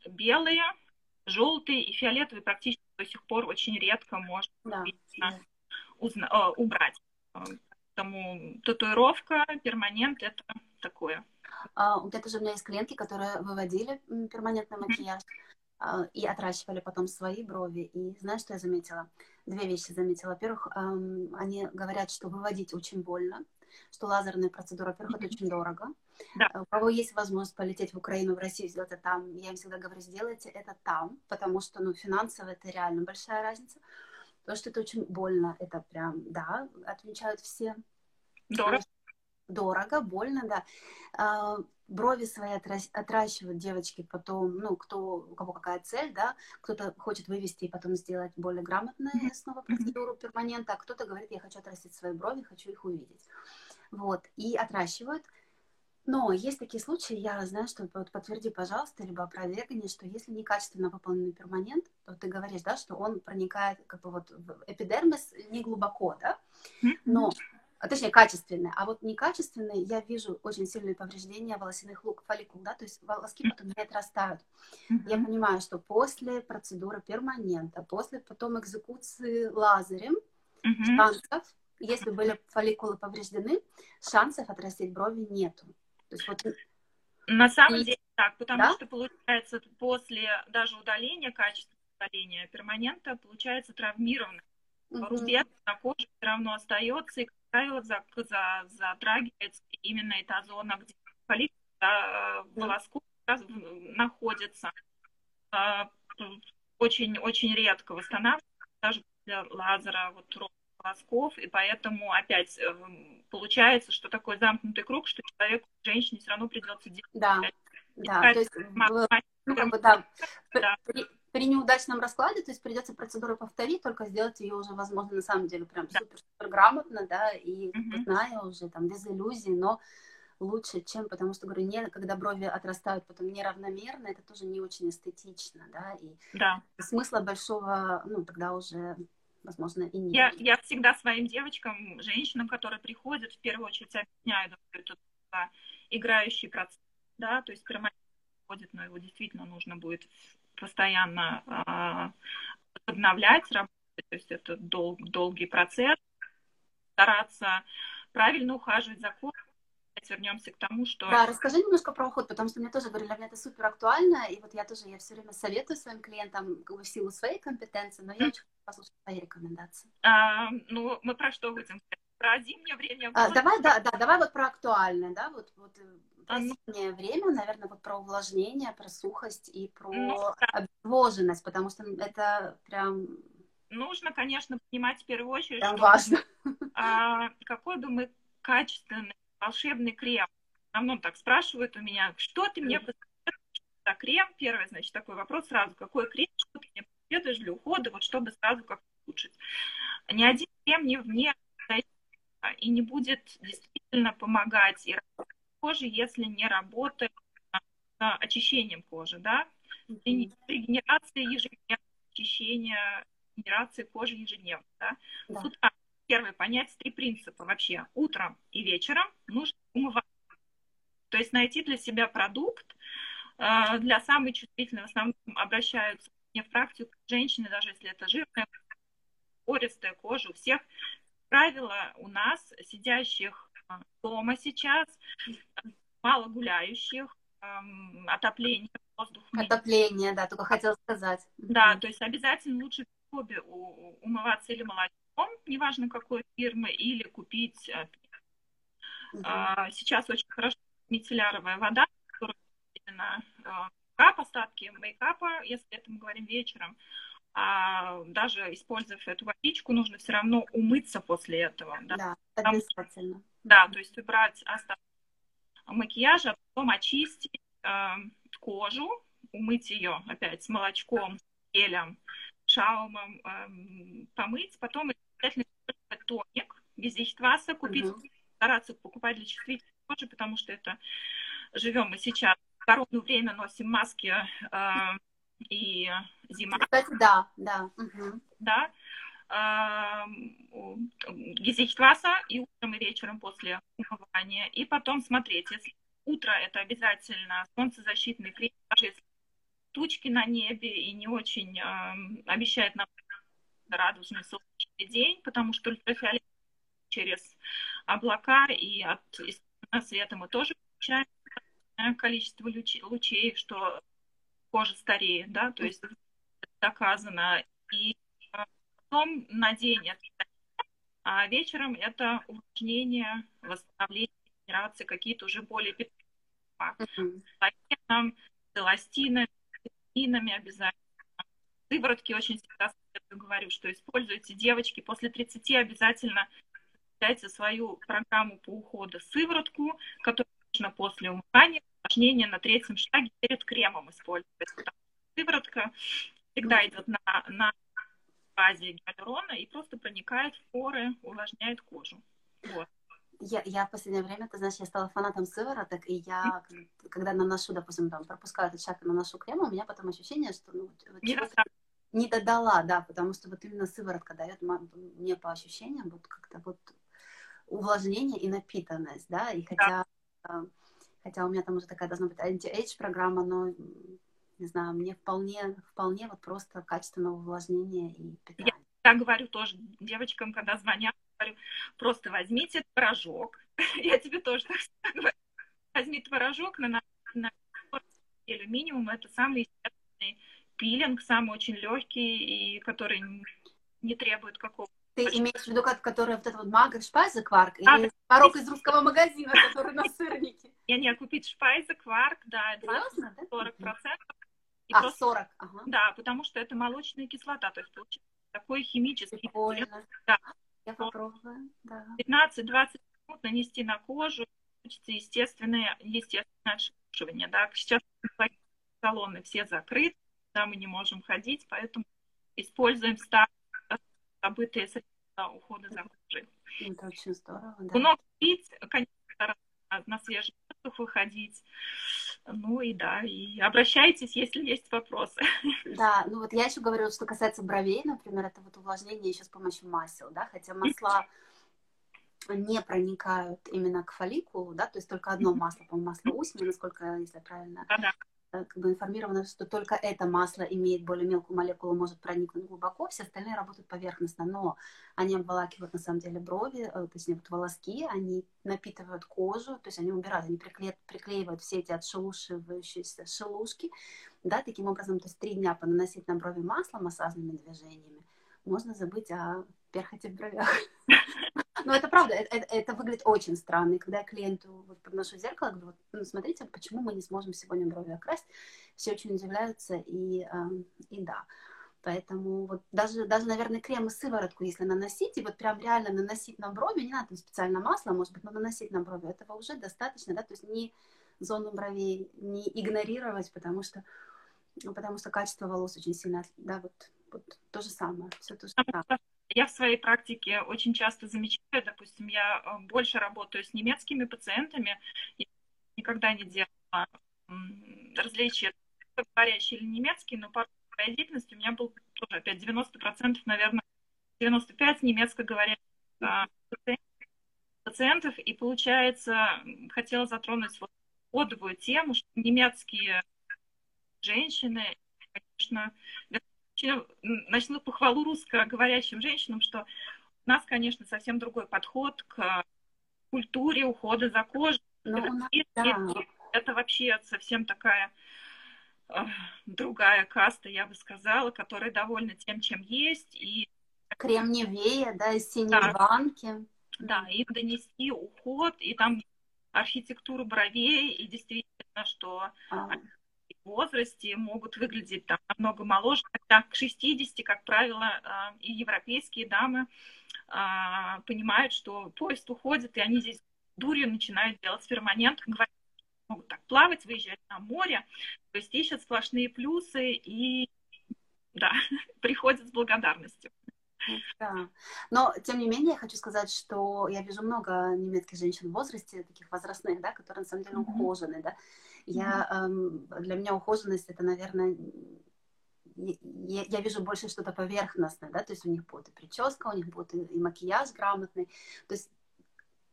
белые, желтые и фиолетовые практически до сих пор очень редко можно да, да. Узна- э, убрать. Поэтому татуировка, перманент это такое. А, вот это же у меня есть клиентки, которые выводили перманентный макияж а, и отращивали потом свои брови. И знаешь, что я заметила? Две вещи заметила. Во-первых, они говорят, что выводить очень больно, что лазерная процедура, во-первых, это очень дорого. Да. У кого есть возможность полететь в Украину, в Россию, сделать это там, я им всегда говорю, сделайте это там, потому что, ну, финансово это реально большая разница. Потому что это очень больно, это прям, да, отмечают все. Дорого. Дорого, больно, да. А, брови свои отращивают девочки потом, ну, кто, у кого какая цель, да, кто-то хочет вывести и потом сделать более грамотную снова процедуру перманента, а кто-то говорит, я хочу отрастить свои брови, хочу их увидеть. Вот, и отращивают. Но есть такие случаи, я знаю, что вот подтверди, пожалуйста, либо опровергни, что если некачественно выполненный перманент, то ты говоришь, да, что он проникает как бы вот в эпидермис не глубоко, да, но а, точнее, качественные. А вот некачественные, я вижу очень сильные повреждения волосяных лук, фолликул, да, то есть волоски потом не отрастают. Mm-hmm. Я понимаю, что после процедуры перманента, после потом экзекуции лазерем, mm-hmm. шансов, если были фолликулы повреждены, шансов отрастить брови нету. То есть вот... На самом и... деле так, потому да? что получается после даже удаления, качественного удаления перманента, получается травмированный угу. рубец на коже все равно остается, и, как правило, за, за, затрагивается именно эта зона, где фолликул да, волоску находится. Очень-очень редко восстанавливается, даже для лазера вот волосков, и поэтому опять эм, получается, что такой замкнутый круг, что человеку, женщине все равно придется делать. Да, да, то есть, ну, как бы, да, да. При, при неудачном раскладе, то есть придется процедуру повторить, только сделать ее уже, возможно, на самом деле прям супер-супер грамотно, да, и mm-hmm. зная уже там без иллюзий, но лучше, чем, потому что, говорю, не, когда брови отрастают потом неравномерно, это тоже не очень эстетично, да, и да. смысла большого, ну, тогда уже возможно, и нет. Я, я всегда своим девочкам, женщинам, которые приходят, в первую очередь объясняю, что это играющий процесс, да, то есть перманентно приходит, но его действительно нужно будет постоянно э, обновлять, работать, то есть это дол, долгий процесс, стараться правильно ухаживать за кожей, вернемся к тому, что... Да, расскажи немножко про уход, потому что мне тоже говорили, для меня это супер актуально, и вот я тоже, я все время советую своим клиентам в силу своей компетенции, но я очень хочу послушать твои рекомендации. А, ну, мы про что будем? Про зимнее время? А, давай, да, да, давай вот про актуальное, да, вот, вот э, про а, зимнее время, наверное, вот про увлажнение, про сухость и про ну, да. обезвоженность, потому что это прям нужно, конечно, понимать в первую очередь, что важно. А, какой бы мы качественный волшебный крем. В основном так спрашивают у меня, что ты мне посоветуешь за крем? Первый, значит, такой вопрос сразу, какой крем, что ты мне посоветуешь для ухода, вот чтобы сразу как улучшить. Ни один крем не вне и не будет действительно помогать и коже, если не работает с очищением кожи, да, регенерация ежедневно, очищение, регенерация кожи ежедневно, да. да. С утра первое, понять три принципа вообще. Утром и вечером нужно умываться. То есть найти для себя продукт, э, для самой чувствительной, в основном обращаются мне в практику женщины, даже если это жирная, пористая кожа, у всех правило у нас, сидящих э, дома сейчас, мало гуляющих, эм, отопление воздуха. Отопление, да, только хотела сказать. Да, то есть обязательно лучше обе умываться или молочком, неважно какой фирмы, или купить. Угу. Сейчас очень хорошо мицелляровая вода, которая мейкап, остатки мейкапа, если это мы говорим вечером. А даже использовав эту водичку, нужно все равно умыться после этого. Да, да обязательно. Да, то есть убрать остатки макияжа, а потом очистить э, кожу, умыть ее опять с молочком, с гелем, шаумом э, помыть, потом обязательно тоник без вещества, купить, угу. стараться покупать для чувствительной кожи, потому что это живем мы сейчас в коронное время, носим маски э, и зима. Кстати, да, да. Угу. Да. Гизичтваса и утром, и вечером после умывания. И потом смотреть, если утро это обязательно солнцезащитный крем, даже если тучки на небе и не очень э, обещает нам радужный солнечный день, потому что ультрафиолет через облака и от света мы тоже получаем количество лучей, лучей, что кожа стареет, да, то есть доказано. И потом на день это а вечером это увлажнение, восстановление, генерации, какие-то уже более питательные mm-hmm. эластины, витаминами обязательно. Сыворотки очень всегда говорю, что используйте девочки после 30 обязательно дайте свою программу по уходу сыворотку, которую нужно после умывания, увлажнения на третьем шаге перед кремом использовать. Сыворотка всегда идет на, на базе гиалурона и просто проникает в поры, увлажняет кожу. Вот. Я, я в последнее время, ты знаешь, я стала фанатом сывороток, и я, когда наношу, допустим, там, пропускаю этот шаг и наношу крем, у меня потом ощущение, что ну, не, не додала, да, потому что вот именно сыворотка дает мне по ощущениям вот как-то вот увлажнение и напитанность, да, и хотя, да. хотя у меня там уже такая должна быть anti-age программа, но не знаю, мне вполне, вполне вот просто качественного увлажнения и питания. Я говорю тоже девочкам, когда звонят, говорю, просто возьмите творожок. Я тебе тоже так говорю. Возьми творожок на, на, неделю минимум. Это самый естественный пилинг, самый очень легкий и который не требует какого-то ты имеешь в виду, который вот этот вот магр шпайзекварк а, или творог из русского магазина, который на сырнике? Я не купить шпайзекварк, да, 20-40 процентов. А, просто, 40, ага. Да, потому что это молочная кислота, то есть получается такой химический. Да. Я попробую, да. 15-20 минут нанести на кожу, получится естественное, естественное отшелушивание, да. Сейчас салоны все закрыты, да, мы не можем ходить, поэтому используем старые забытые средства ухода за кожей. Это очень здорово, да. Много пить, конечно, на воздух выходить. Ну и да, и обращайтесь, если есть вопросы. Да, ну вот я еще говорила, что касается бровей, например, это вот увлажнение еще с помощью масел, да, хотя масла не проникают именно к фолликулу, да, то есть только одно масло, по-моему, масло усми, насколько, если я правильно да, да. Э, как бы информирована, что только это масло имеет более мелкую молекулу, может проникнуть глубоко, все остальные работают поверхностно, но они обволакивают на самом деле брови, э, точнее вот волоски, они напитывают кожу, то есть они убирают, они приклеивают, приклеивают все эти отшелушивающиеся шелушки, да, таким образом, то есть три дня понаносить на брови масло массажными движениями, можно забыть о перхоти в бровях. Но это правда, это, это, это выглядит очень странно. И когда я клиенту вот, подношу зеркало, говорю, вот, ну, смотрите, почему мы не сможем сегодня брови окрасить, все очень удивляются, и, э, и да. Поэтому вот даже, даже, наверное, крем и сыворотку, если наносить, и вот прям реально наносить на брови, не надо там специально масло, может быть, но наносить на брови, этого уже достаточно, да, то есть не зону бровей не игнорировать, потому что, потому что качество волос очень сильно, да, вот, вот то же самое, все то же самое. Я в своей практике очень часто замечаю, допустим, я э, больше работаю с немецкими пациентами, я никогда не делала различия говорящий или немецкий, но по деятельности у меня был тоже опять 90%, наверное, 95 немецко говорящих а, пациентов, и получается, хотела затронуть вот кодовую тему, что немецкие женщины, конечно, начну похвалу русскоговорящим женщинам, что у нас, конечно, совсем другой подход к культуре ухода за кожей. Ну, это, да. это вообще совсем такая э, другая каста, я бы сказала, которая довольна тем, чем есть. И... Кремниевее, да, из синей да. банки. Да, и донести уход, и там архитектуру бровей, и действительно, что а возрасте могут выглядеть там намного моложе, хотя к 60, как правило, а, и европейские дамы а, понимают, что поезд уходит, и они здесь дурью начинают делать перманент, говорят, могут так плавать, выезжать на море, то есть ищут сплошные плюсы и, да, приходят с благодарностью. Да. Но, тем не менее, я хочу сказать, что я вижу много немецких женщин в возрасте, таких возрастных, да, которые на самом деле ухожены, да. Я, эм, для меня ухоженность это, наверное, я, я вижу больше что-то поверхностное, да, то есть у них будет и прическа, у них будет и, и макияж грамотный, то есть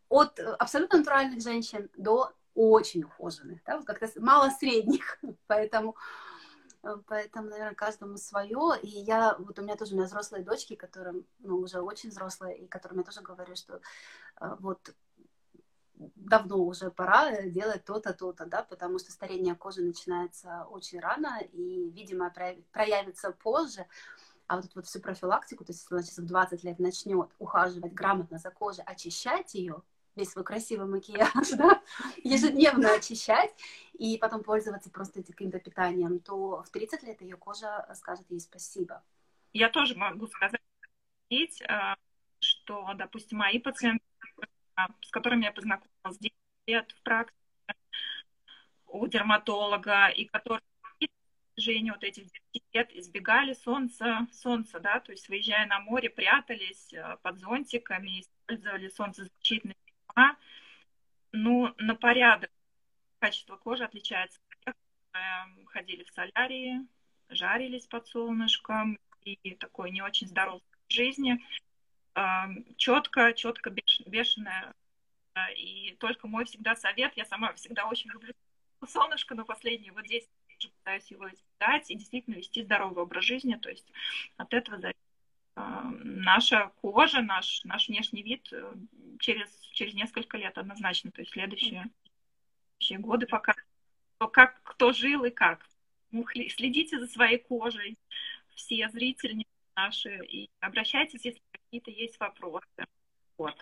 от абсолютно натуральных женщин до очень ухоженных, да, вот как-то мало средних, поэтому Э, поэтому, наверное, каждому свое. И я, вот у меня тоже у меня взрослые дочки, которым, ну, уже очень взрослые, и которым я тоже говорю, что э, вот давно уже пора делать то-то, то-то, да, потому что старение кожи начинается очень рано и, видимо, проявится позже. А вот эту вот всю профилактику, то есть если она сейчас в 20 лет начнет ухаживать грамотно за кожей, очищать ее, весь свой красивый макияж, да, ежедневно очищать и потом пользоваться просто каким-то питанием, то в 30 лет ее кожа скажет ей спасибо. Я тоже могу сказать, а, что, допустим, мои пациенты, а, с которыми я познакомилась 10 лет в практике у дерматолога, и которые движения вот этих 10 лет избегали солнца, солнца, да, то есть выезжая на море, прятались а, под зонтиками, использовали солнцезащитные сама. Ну, на порядок качество кожи отличается которые ходили в солярии, жарились под солнышком и такой не очень здоровой жизни. Четко, четко бешеная. И только мой всегда совет, я сама всегда очень люблю солнышко, но последние вот 10 лет пытаюсь его избегать и действительно вести здоровый образ жизни. То есть от этого зависит наша кожа, наш, наш внешний вид э, через, через несколько лет однозначно. То есть следующие, следующие годы пока как кто жил и как. Ну, следите за своей кожей, все зрители наши, и обращайтесь, если какие-то есть вопросы. Вот.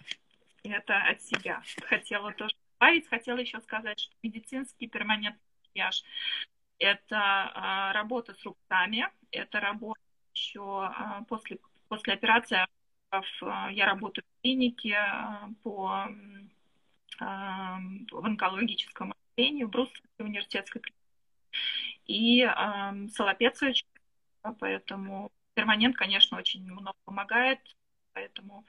Это от себя. Хотела тоже добавить, хотела еще сказать, что медицинский перманентный макияж – это а, работа с руками, это работа еще а, после, после операции. А, я работаю в клинике по в онкологическом отделении в Брусельской университетской клинике. И э, Солопец очень, поэтому перманент, конечно, очень много помогает, поэтому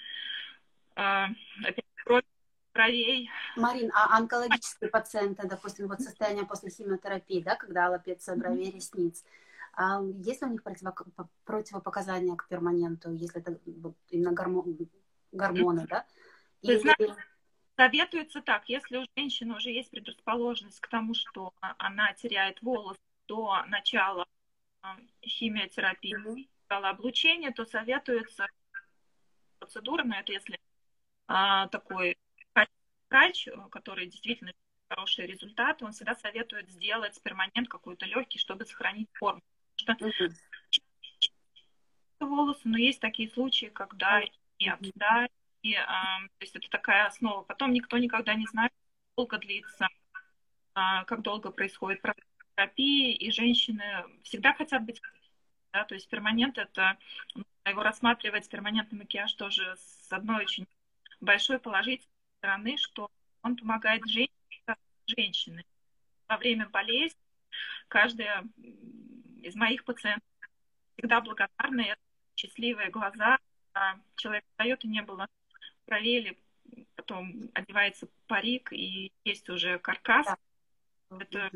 э, опять кровь, кровей. Марин, а онкологические пациенты, допустим, вот состояние после химиотерапии, да, когда аллопеция бровей, ресниц, а есть ли у них противопоказания к перманенту, если это именно гормон, гормоны, да? Или... Знаешь, советуется так, если у женщины уже есть предрасположенность к тому, что она теряет волос до начала а, химиотерапии, начала облучения, то советуется процедура, но это если а, такой врач, который действительно хорошие результаты, он всегда советует сделать перманент какой-то легкий, чтобы сохранить форму. Что волосы, но есть такие случаи, когда нет, да, и, а, то есть это такая основа. Потом никто никогда не знает, как долго длится, а, как долго происходит процесс терапии, и женщины всегда хотят быть да, то есть перманент это, его рассматривать, перманентный макияж тоже с одной очень большой положительной стороны, что он помогает женщине, женщины. Во время болезни каждая из моих пациентов всегда благодарна, это счастливые глаза, а человек встает и не было провели, потом одевается парик и есть уже каркас. Да. Это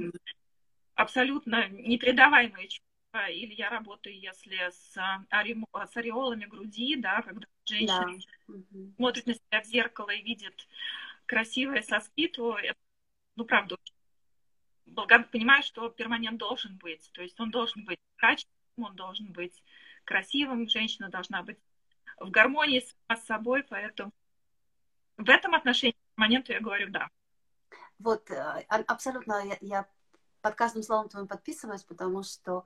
абсолютно непередаваемое чувство. Или я работаю, если с, ари... с ореолами груди, да, когда женщина да. смотрит на себя в зеркало и видит красивые соски, то это, ну, правда, благо... понимаю, что перманент должен быть. То есть он должен быть качественным, он должен быть красивым, женщина должна быть в гармонии с собой, поэтому в этом отношении к моменту я говорю да. Вот, э, абсолютно я, я под каждым словом твоим подписываюсь, потому что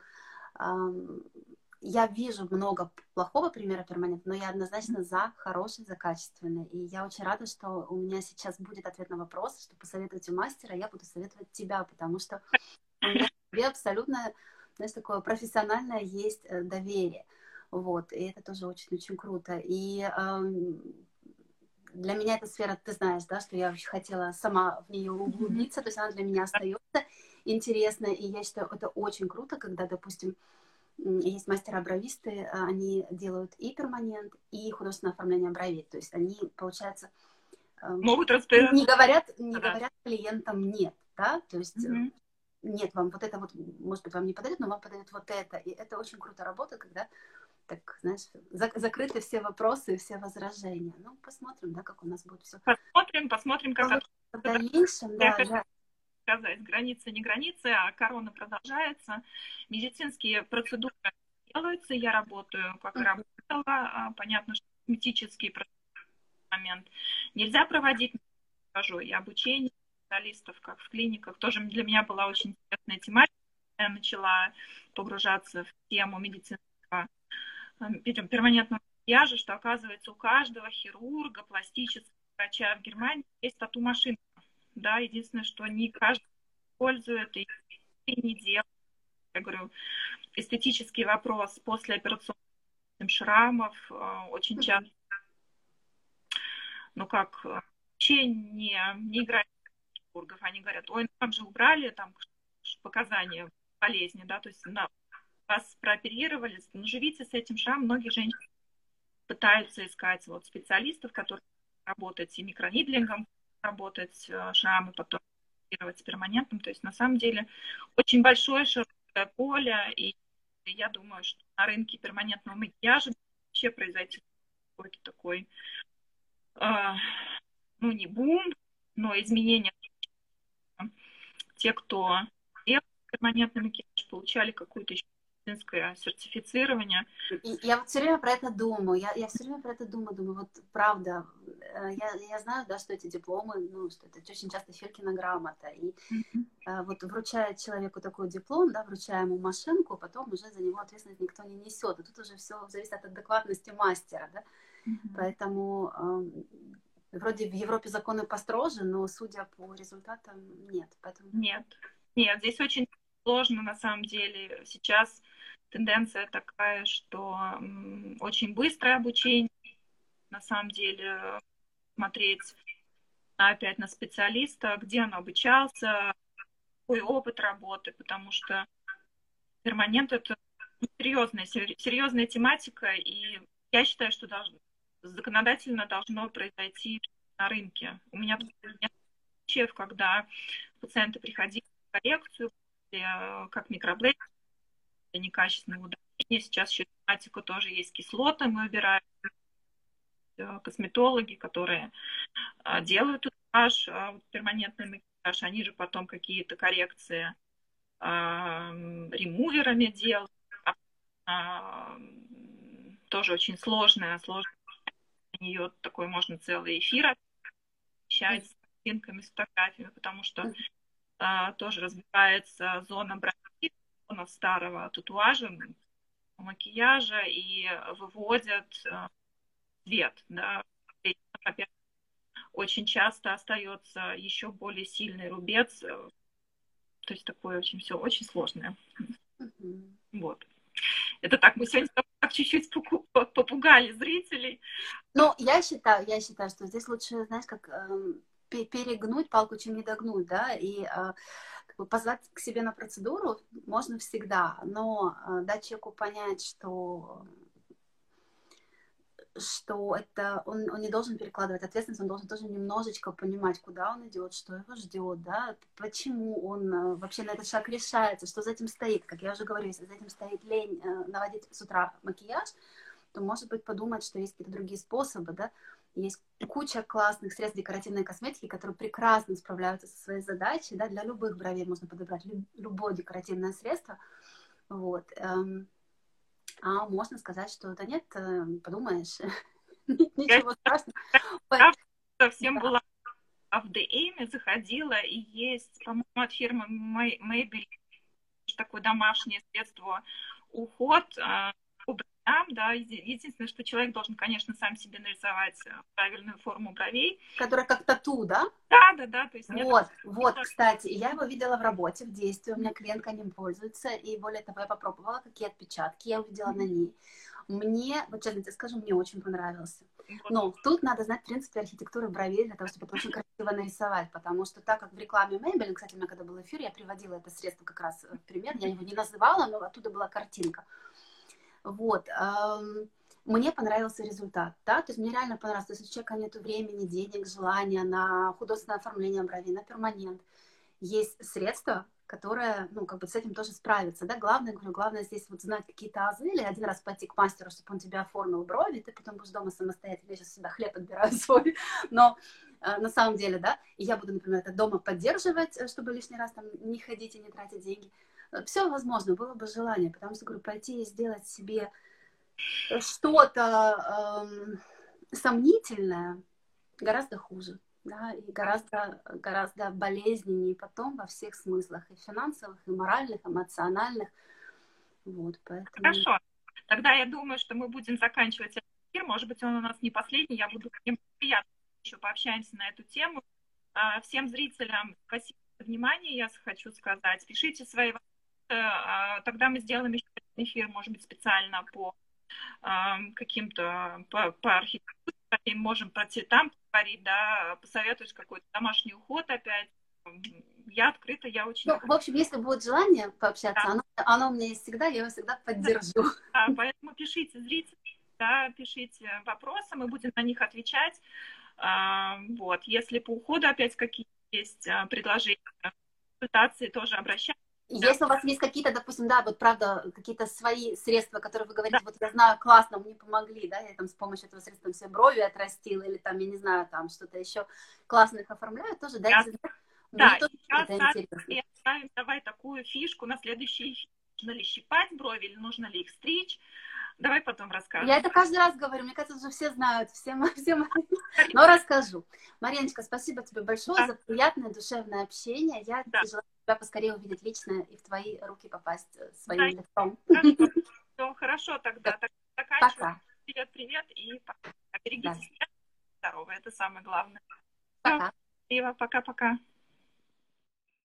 я вижу много плохого примера перманента, но я однозначно за хороший, за качественный. И я очень рада, что у меня сейчас будет ответ на вопрос, что посоветуйте мастера, я буду советовать тебя, потому что у меня тебе абсолютно, знаешь, такое профессиональное есть э, доверие. Вот, и это тоже очень-очень круто. И эм, для меня эта сфера, ты знаешь, да, что я очень хотела сама в нее углубиться, то есть она для меня остается интересной, и я считаю, это очень круто, когда, допустим, есть мастера-бровисты, а, они делают и перманент, и художественное оформление бровей, то есть они, получается, эм, могут. Не говорят, не да. говорят клиентам нет, да, то есть mm-hmm. нет, вам вот это вот, может быть, вам не подойдет, но вам подойдет вот это, и это очень круто работа, когда так, знаешь, закрыты все вопросы и все возражения. Ну, посмотрим, да, как у нас будет все. Посмотрим, посмотрим, как. В дальнейшем, да, да. Сказать, границы не границы, а корона продолжается. Медицинские процедуры делаются, я работаю, как и работала. А, понятно, что косметический момент нельзя проводить, скажу, и обучение специалистов, как в клиниках, тоже для меня была очень интересная тематика. Я начала погружаться в тему медицинского перманентного макияжа, что оказывается у каждого хирурга, пластического врача в Германии есть тату-машинка. Да, единственное, что не каждый использует и не делает. Я говорю, эстетический вопрос после операционных шрамов э, очень часто, ну как, вообще не, не играют хирургов. Они говорят, ой, ну там же убрали там показания болезни, да, то есть на вас прооперировали, ну, живите с этим шрамом. Многие женщины пытаются искать вот специалистов, которые работают с микронидлингом, работать э, шрамы, потом с перманентным. То есть на самом деле очень большое широкое поле, и я думаю, что на рынке перманентного макияжа вообще произойти какой-то такой, э, ну не бум, но изменение. Те, кто делал перманентный макияж, получали какую-то еще медицинское сертифицирование. Я вот все время про это думаю, я, я все время про это думаю, думаю, вот правда, э, я, я знаю, да, что эти дипломы, ну, что это очень часто Филькина грамота, и mm-hmm. вот вручает человеку такой диплом, да, вручая ему машинку, потом уже за него ответственность никто не несет, и тут уже все зависит от адекватности мастера, да, mm-hmm. поэтому э, вроде в Европе законы построже, но судя по результатам нет, поэтому... Нет, нет, здесь очень сложно на самом деле. Сейчас тенденция такая, что очень быстрое обучение, на самом деле смотреть опять на специалиста, где он обучался, какой опыт работы, потому что перманент это серьезная, серьезная тематика, и я считаю, что должно, законодательно должно произойти на рынке. У меня случаев, когда пациенты приходили в коррекцию, как микроблейд, некачественное удаление. Сейчас еще тематику тоже есть кислоты, мы убираем э, косметологи, которые а, делают макияж, а, перманентный макияж, они же потом какие-то коррекции а, ремуверами делают. Тоже очень сложная, сложная. У нее такой можно целый эфир освещать с картинками, с фотографиями, потому что тоже разбирается зона бровей, старого татуажа, макияжа и выводят э, цвет. Да. Очень часто остается еще более сильный рубец. Э, то есть такое очень все очень сложное. Mm-hmm. Вот. Это так, мы сегодня так чуть-чуть попугали зрителей. Ну, я считаю, я считаю, что здесь лучше, знаешь, как эм, перегнуть палку, чем не догнуть, да, и э, позвать к себе на процедуру можно всегда, но э, дать человеку понять, что что это он, он не должен перекладывать ответственность, он должен тоже немножечко понимать, куда он идет, что его ждет, да, почему он э, вообще на этот шаг решается, что за этим стоит. Как я уже говорю, если за этим стоит лень э, наводить с утра макияж, то, может быть, подумать, что есть какие-то другие способы, да, есть куча классных средств декоративной косметики, которые прекрасно справляются со своей задачей. Да? Для любых бровей можно подобрать любое декоративное средство. Вот. Эм, а можно сказать, что да нет, э, подумаешь, ничего страшного. Совсем была в DM заходила, и есть, по-моему, от фирмы Maybelline такое домашнее средство уход там, да, единственное, что человек должен, конечно, сам себе нарисовать э, правильную форму бровей. Которая как тату, да? Да, да, да. То есть вот, вот, кстати, я его видела в работе, в действии, у меня клиентка ним пользуется, и более того, я попробовала, какие отпечатки я увидела mm-hmm. на ней. Мне, вот честно тебе скажу, мне очень понравился. Но тут надо знать, в принципе, архитектуру бровей для того, чтобы это очень красиво нарисовать, потому что так как в рекламе Maybelline, кстати, у меня когда был эфир, я приводила это средство как раз в пример, я его не называла, но оттуда была картинка. Вот. Мне понравился результат, да, то есть мне реально понравилось, то есть у человека нет времени, денег, желания на художественное оформление бровей, на перманент. Есть средства, которые, ну, как бы с этим тоже справиться, да, главное, говорю, главное здесь вот знать какие-то азы, или один раз пойти к мастеру, чтобы он тебе оформил брови, ты потом будешь дома самостоятельно, я сейчас сюда хлеб отбираю свой, но э, на самом деле, да, и я буду, например, это дома поддерживать, э, чтобы лишний раз там не ходить и не тратить деньги, все возможно, было бы желание, потому что, говорю, пойти и сделать себе что-то эм, сомнительное гораздо хуже, да, и гораздо, гораздо болезненнее потом во всех смыслах, и финансовых, и моральных, эмоциональных, вот, поэтому... Хорошо, тогда я думаю, что мы будем заканчивать этот эфир, может быть, он у нас не последний, я буду приятно еще пообщаемся на эту тему. А, всем зрителям спасибо за внимание, я хочу сказать. Пишите свои вопросы тогда мы сделаем еще один эфир, может быть, специально по а, каким-то, по, по архитектуре, можем по цветам поговорить, да, посоветуешь какой-то домашний уход опять. Я открыта, я очень... Ну, в общем, если будет желание пообщаться, да. оно, оно у меня есть всегда, я его всегда поддержу. Да, поэтому пишите зрители, да, пишите вопросы, мы будем на них отвечать. А, вот, если по уходу опять какие-то есть а, предложения, консультации тоже обращайтесь. Если у вас есть какие-то, допустим, да, вот правда, какие-то свои средства, которые вы говорите, вот я знаю, классно, мне помогли, да, я там с помощью этого средства все брови отрастила, или там, я не знаю, там что-то еще классно их оформляю, тоже дайте знать. Да, тоже сейчас оставим, давай такую фишку на следующий нужно ли щипать брови или нужно ли их стричь. Давай потом расскажем. Я это каждый раз говорю, мне кажется, уже все знают, все, все но расскажу. Мариночка, спасибо тебе большое да. за приятное душевное общение. Я да. желаю тебя поскорее увидеть лично и в твои руки попасть э, своим лицом. Хорошо. Все, хорошо тогда. Пока. Привет, привет и пока. Берегите себя. Здорово, это самое главное. Пока. Все, пока-пока.